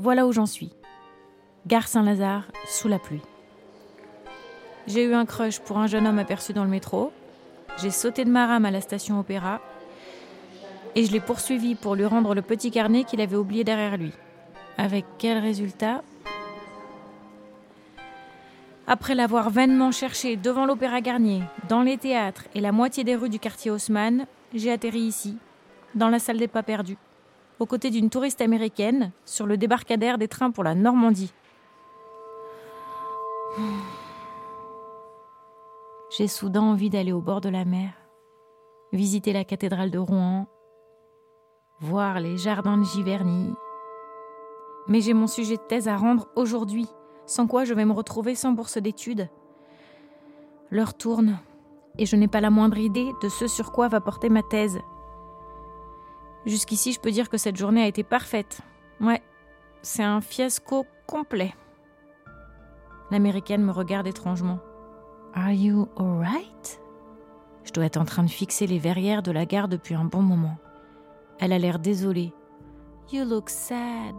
voilà où j'en suis. Gare Saint-Lazare, sous la pluie. J'ai eu un crush pour un jeune homme aperçu dans le métro. J'ai sauté de ma rame à la station Opéra. Et je l'ai poursuivi pour lui rendre le petit carnet qu'il avait oublié derrière lui. Avec quel résultat? Après l'avoir vainement cherché devant l'Opéra Garnier, dans les théâtres et la moitié des rues du quartier Haussmann, j'ai atterri ici, dans la salle des pas perdus, aux côtés d'une touriste américaine, sur le débarcadère des trains pour la Normandie. J'ai soudain envie d'aller au bord de la mer, visiter la cathédrale de Rouen, voir les jardins de Giverny. Mais j'ai mon sujet de thèse à rendre aujourd'hui, sans quoi je vais me retrouver sans bourse d'études. L'heure tourne, et je n'ai pas la moindre idée de ce sur quoi va porter ma thèse. Jusqu'ici, je peux dire que cette journée a été parfaite. Ouais, c'est un fiasco complet. L'américaine me regarde étrangement. Are you alright? Je dois être en train de fixer les verrières de la gare depuis un bon moment. Elle a l'air désolée. You look sad.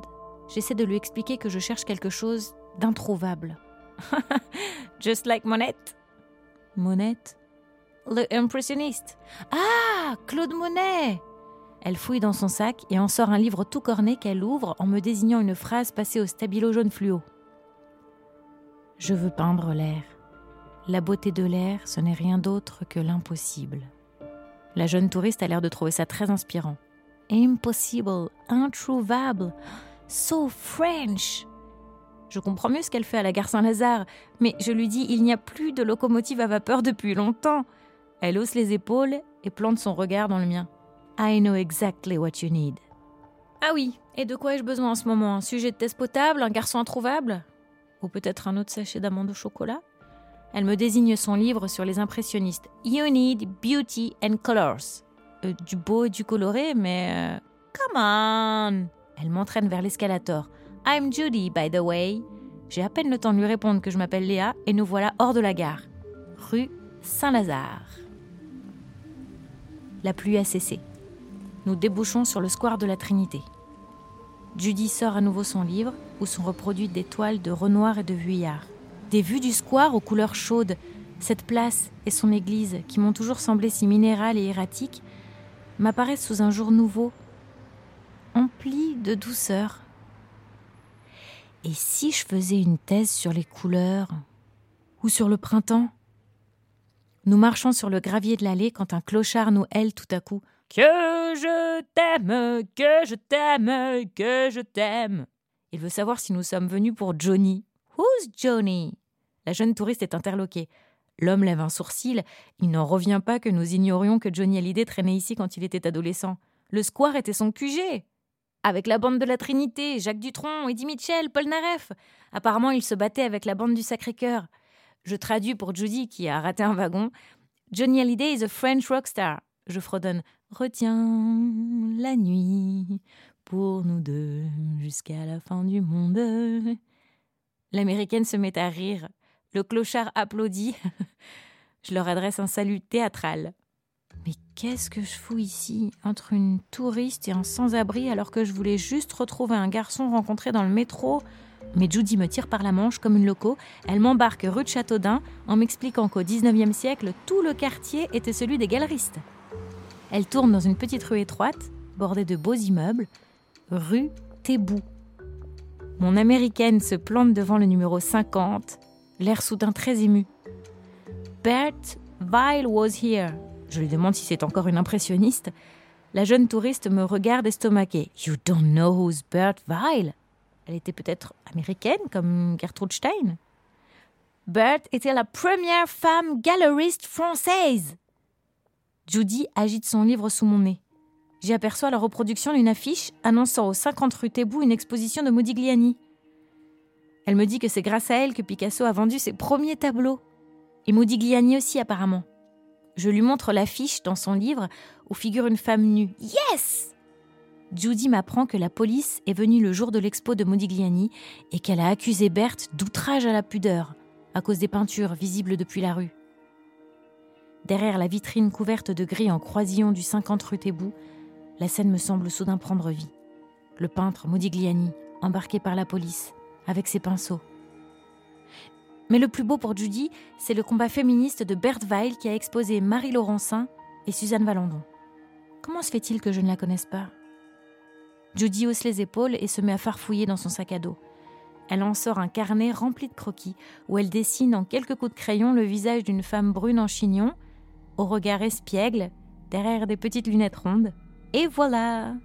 J'essaie de lui expliquer que je cherche quelque chose d'introuvable. Just like Monette. Monette? Le impressionniste. Ah, Claude Monet Elle fouille dans son sac et en sort un livre tout corné qu'elle ouvre en me désignant une phrase passée au stabilo jaune fluo. Je veux peindre l'air. La beauté de l'air, ce n'est rien d'autre que l'impossible. La jeune touriste a l'air de trouver ça très inspirant. Impossible, introuvable, so French. Je comprends mieux ce qu'elle fait à la gare Saint-Lazare, mais je lui dis il n'y a plus de locomotive à vapeur depuis longtemps. Elle hausse les épaules et plante son regard dans le mien. I know exactly what you need. Ah oui, et de quoi ai-je besoin en ce moment? Un sujet de test potable? Un garçon introuvable? Ou peut-être un autre sachet d'amandes au chocolat? Elle me désigne son livre sur les impressionnistes. You need beauty and colors. Euh, du beau et du coloré, mais... Euh, come on Elle m'entraîne vers l'escalator. I'm Judy, by the way. J'ai à peine le temps de lui répondre que je m'appelle Léa et nous voilà hors de la gare. Rue Saint-Lazare. La pluie a cessé. Nous débouchons sur le square de la Trinité. Judy sort à nouveau son livre où sont reproduites des toiles de Renoir et de Vuillard. Des vues du square aux couleurs chaudes, cette place et son église, qui m'ont toujours semblé si minérales et erratiques, m'apparaissent sous un jour nouveau, empli de douceur. Et si je faisais une thèse sur les couleurs ou sur le printemps? Nous marchons sur le gravier de l'allée quand un clochard nous hèle tout à coup. Que je t'aime, que je t'aime, que je t'aime. Il veut savoir si nous sommes venus pour Johnny. Who's Johnny? La jeune touriste est interloquée. L'homme lève un sourcil. Il n'en revient pas que nous ignorions que Johnny Hallyday traînait ici quand il était adolescent. Le square était son QG. Avec la bande de la Trinité, Jacques Dutronc, Eddie Mitchell, Paul Naref. Apparemment, il se battait avec la bande du Sacré-Cœur. Je traduis pour Judy, qui a raté un wagon. Johnny Hallyday is a French rockstar. Je fredonne Retiens la nuit pour nous deux jusqu'à la fin du monde. L'américaine se met à rire. Le clochard applaudit. je leur adresse un salut théâtral. Mais qu'est-ce que je fous ici, entre une touriste et un sans-abri, alors que je voulais juste retrouver un garçon rencontré dans le métro? Mais Judy me tire par la manche comme une loco. Elle m'embarque rue de Châteaudun en m'expliquant qu'au XIXe siècle, tout le quartier était celui des galeristes. Elle tourne dans une petite rue étroite, bordée de beaux immeubles, rue Thébou. Mon américaine se plante devant le numéro 50, l'air soudain très ému. Bert Weil was here. Je lui demande si c'est encore une impressionniste. La jeune touriste me regarde estomaquée. You don't know who's Bert Weil? Elle était peut-être américaine, comme Gertrude Stein. Bert était la première femme galeriste française. Judy agite son livre sous mon nez. J'y aperçois la reproduction d'une affiche annonçant aux 50 rue Thébou une exposition de Modigliani. Elle me dit que c'est grâce à elle que Picasso a vendu ses premiers tableaux. Et Modigliani aussi, apparemment. Je lui montre l'affiche dans son livre où figure une femme nue. Yes Judy m'apprend que la police est venue le jour de l'expo de Modigliani et qu'elle a accusé Berthe d'outrage à la pudeur à cause des peintures visibles depuis la rue. Derrière la vitrine couverte de gris en croisillon du 50 rue la scène me semble soudain prendre vie. Le peintre Modigliani, embarqué par la police, avec ses pinceaux. Mais le plus beau pour Judy, c'est le combat féministe de Berthe Weil qui a exposé Marie Laurencin et Suzanne Valandon. Comment se fait-il que je ne la connaisse pas? Judy hausse les épaules et se met à farfouiller dans son sac à dos. Elle en sort un carnet rempli de croquis, où elle dessine en quelques coups de crayon le visage d'une femme brune en chignon, au regard espiègle, derrière des petites lunettes rondes. Et voilà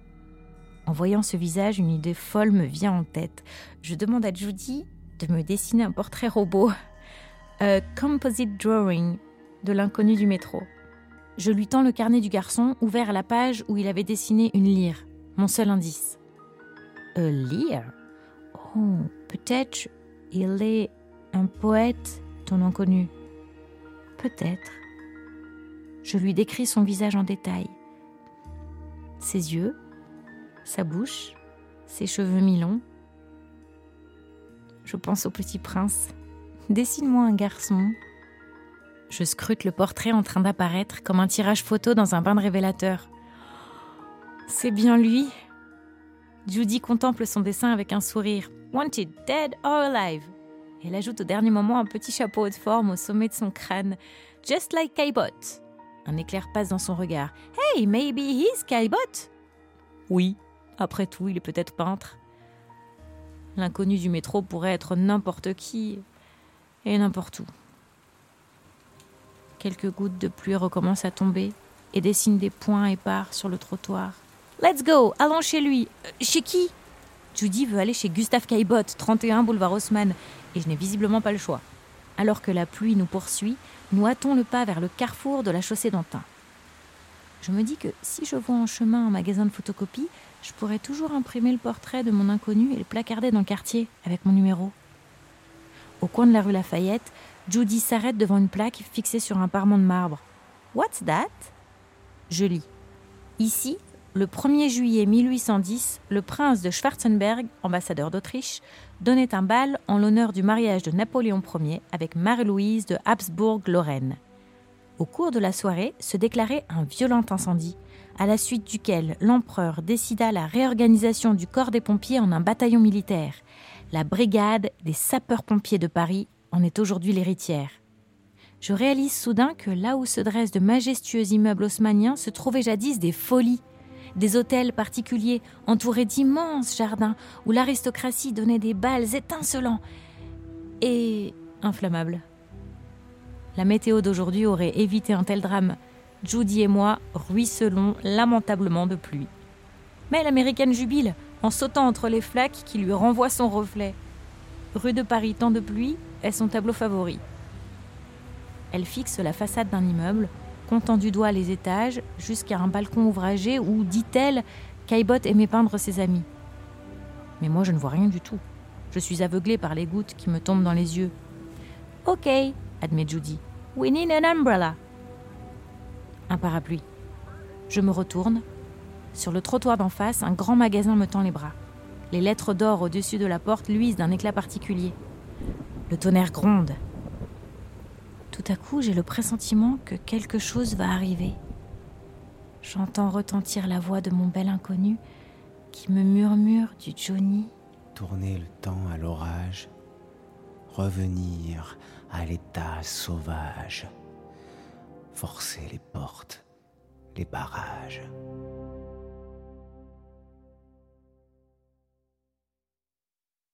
En voyant ce visage, une idée folle me vient en tête. Je demande à Judy de me dessiner un portrait robot. A composite drawing de l'inconnu du métro. Je lui tends le carnet du garçon, ouvert à la page où il avait dessiné une lyre, mon seul indice. A lyre? Oh, peut-être il est un poète, ton inconnu. Peut-être. Je lui décris son visage en détail. Ses yeux, sa bouche, ses cheveux mi-longs. Je pense au petit prince. Dessine-moi un garçon. Je scrute le portrait en train d'apparaître comme un tirage photo dans un bain de révélateur. C'est bien lui. Judy contemple son dessin avec un sourire. Wanted, dead or alive. Elle ajoute au dernier moment un petit chapeau de forme au sommet de son crâne. Just like Kaibot. Un éclair passe dans son regard. Hey, maybe he's Kaibot. Oui, après tout, il est peut-être peintre. L'inconnu du métro pourrait être n'importe qui et n'importe où. Quelques gouttes de pluie recommencent à tomber et dessinent des points épars sur le trottoir. Let's go, allons chez lui. Euh, chez qui? Judy veut aller chez Gustave Caillebotte, 31 boulevard Haussmann, et je n'ai visiblement pas le choix. Alors que la pluie nous poursuit, nous hâtons le pas vers le carrefour de la chaussée d'Antin. Je me dis que si je vois en chemin un magasin de photocopie, je pourrais toujours imprimer le portrait de mon inconnu et le placarder dans le quartier avec mon numéro. Au coin de la rue Lafayette, Judy s'arrête devant une plaque fixée sur un parement de marbre. What's that? Je lis. Ici, le 1er juillet 1810, le prince de Schwarzenberg, ambassadeur d'Autriche, donnait un bal en l'honneur du mariage de Napoléon Ier avec Marie-Louise de Habsbourg-Lorraine. Au cours de la soirée se déclarait un violent incendie, à la suite duquel l'empereur décida la réorganisation du corps des pompiers en un bataillon militaire. La brigade des sapeurs-pompiers de Paris en est aujourd'hui l'héritière. Je réalise soudain que là où se dressent de majestueux immeubles haussmanniens se trouvaient jadis des folies des hôtels particuliers entourés d'immenses jardins où l'aristocratie donnait des bals étincelants et inflammables. La météo d'aujourd'hui aurait évité un tel drame. Judy et moi ruisselons lamentablement de pluie. Mais l'américaine jubile en sautant entre les flaques qui lui renvoient son reflet. Rue de Paris, temps de pluie est son tableau favori. Elle fixe la façade d'un immeuble comptant du doigt les étages, jusqu'à un balcon ouvragé où, dit-elle, Caillebotte aimait peindre ses amis. Mais moi, je ne vois rien du tout. Je suis aveuglée par les gouttes qui me tombent dans les yeux. Ok, admet Judy. We need an umbrella. Un parapluie. Je me retourne. Sur le trottoir d'en face, un grand magasin me tend les bras. Les lettres d'or au-dessus de la porte luisent d'un éclat particulier. Le tonnerre gronde. Tout à coup, j'ai le pressentiment que quelque chose va arriver. J'entends retentir la voix de mon bel inconnu qui me murmure du Johnny. Tourner le temps à l'orage, revenir à l'état sauvage, forcer les portes, les barrages.